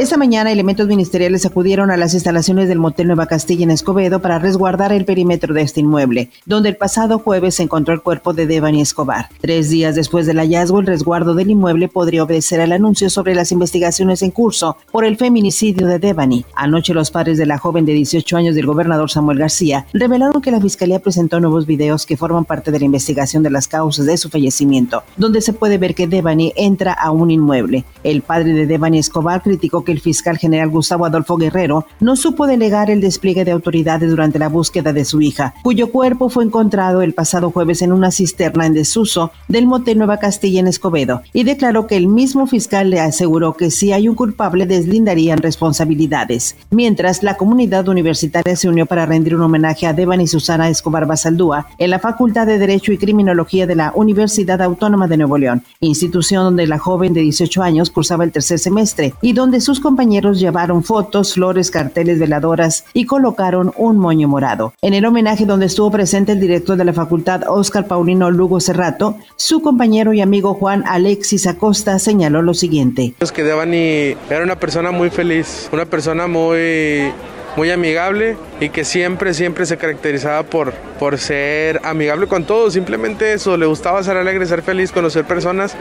Esta mañana, elementos ministeriales acudieron a las instalaciones del Motel Nueva Castilla en Escobedo para resguardar el perímetro de este inmueble, donde el pasado jueves se encontró el cuerpo de Devani Escobar. Tres días después del hallazgo, el resguardo del inmueble podría obedecer al anuncio sobre las investigaciones en curso por el feminicidio de Devani. Anoche, los padres de la joven de 18 años del gobernador Samuel García revelaron que la fiscalía presentó nuevos videos que forman parte de la investigación de las causas de su fallecimiento, donde se puede ver que Devani entra a un inmueble. El padre de Devani Escobar criticó que el fiscal general Gustavo Adolfo Guerrero no supo delegar el despliegue de autoridades durante la búsqueda de su hija, cuyo cuerpo fue encontrado el pasado jueves en una cisterna en desuso del motel Nueva Castilla en Escobedo, y declaró que el mismo fiscal le aseguró que si hay un culpable deslindarían responsabilidades. Mientras, la comunidad universitaria se unió para rendir un homenaje a Devan y Susana Escobar Basaldúa en la Facultad de Derecho y Criminología de la Universidad Autónoma de Nuevo León, institución donde la joven de 18 años cursaba el tercer semestre y donde sus compañeros llevaron fotos, flores, carteles, veladoras y colocaron un moño morado. En el homenaje donde estuvo presente el director de la facultad, Oscar Paulino Lugo Cerrato, su compañero y amigo Juan Alexis Acosta señaló lo siguiente. Que era una persona muy feliz, una persona muy muy amigable y que siempre, siempre se caracterizaba por, por ser amigable con todos, simplemente eso, le gustaba ser alegre, ser feliz, conocer personas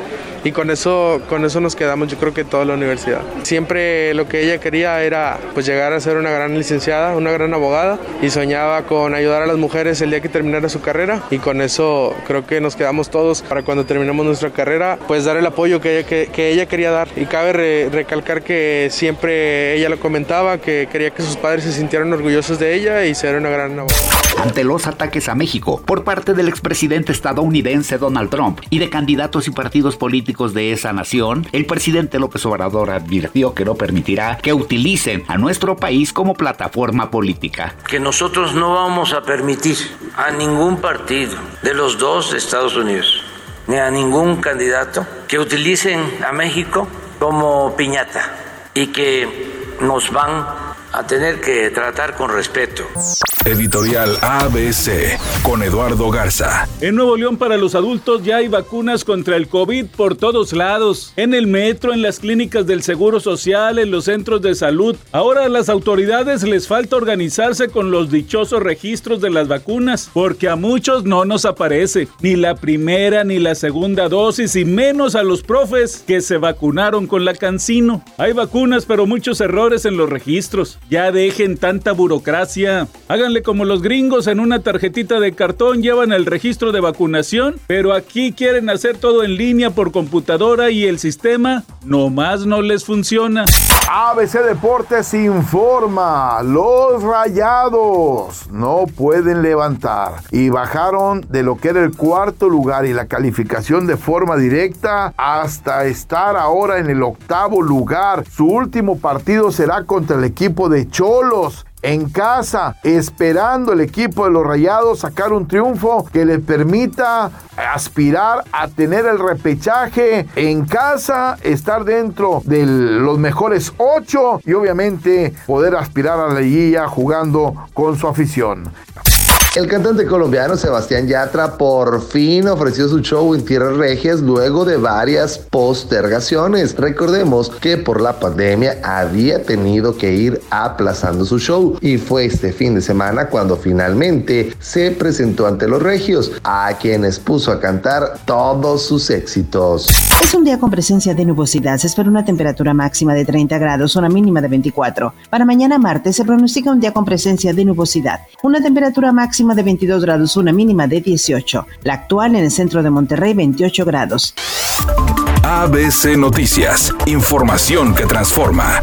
y con eso, con eso nos quedamos yo creo que toda la universidad. Siempre lo que ella quería era pues llegar a ser una gran licenciada, una gran abogada y soñaba con ayudar a las mujeres el día que terminara su carrera y con eso creo que nos quedamos todos para cuando terminamos nuestra carrera pues dar el apoyo que ella, que, ella quería dar y cabe recalcar que siempre ella lo comentaba que quería que sus padres se sintieran orgullosos de ella y ser una gran abogada. Ante los ataques a México por parte del expresidente estadounidense Donald Trump y de candidatos y partidos políticos de esa nación, el presidente López Obrador advirtió que no permitirá que utilicen a nuestro país como plataforma política. Que nosotros no vamos a permitir a ningún partido de los dos Estados Unidos ni a ningún candidato que utilicen a México como piñata y que nos van a tener que tratar con respeto. Editorial ABC con Eduardo Garza. En Nuevo León para los adultos ya hay vacunas contra el COVID por todos lados. En el metro, en las clínicas del Seguro Social, en los centros de salud. Ahora a las autoridades les falta organizarse con los dichosos registros de las vacunas, porque a muchos no nos aparece ni la primera ni la segunda dosis y menos a los profes que se vacunaron con la cancino. Hay vacunas pero muchos errores en los registros. Ya dejen tanta burocracia. Háganle como los gringos en una tarjetita de cartón llevan el registro de vacunación, pero aquí quieren hacer todo en línea por computadora y el sistema nomás no les funciona. ABC Deportes informa, los rayados no pueden levantar y bajaron de lo que era el cuarto lugar y la calificación de forma directa hasta estar ahora en el octavo lugar. Su último partido será contra el equipo de Cholos en casa, esperando el equipo de los Rayados sacar un triunfo que le permita aspirar a tener el repechaje en casa, estar dentro de los mejores ocho y obviamente poder aspirar a la liguilla jugando con su afición. El cantante colombiano Sebastián Yatra por fin ofreció su show en Tierras Regias luego de varias postergaciones. Recordemos que por la pandemia había tenido que ir aplazando su show y fue este fin de semana cuando finalmente se presentó ante los regios, a quienes puso a cantar todos sus éxitos. Es un día con presencia de nubosidad. Se espera una temperatura máxima de 30 grados, una mínima de 24. Para mañana martes se pronostica un día con presencia de nubosidad. Una temperatura máxima de 22 grados, una mínima de 18. La actual en el centro de Monterrey, 28 grados. ABC Noticias, información que transforma.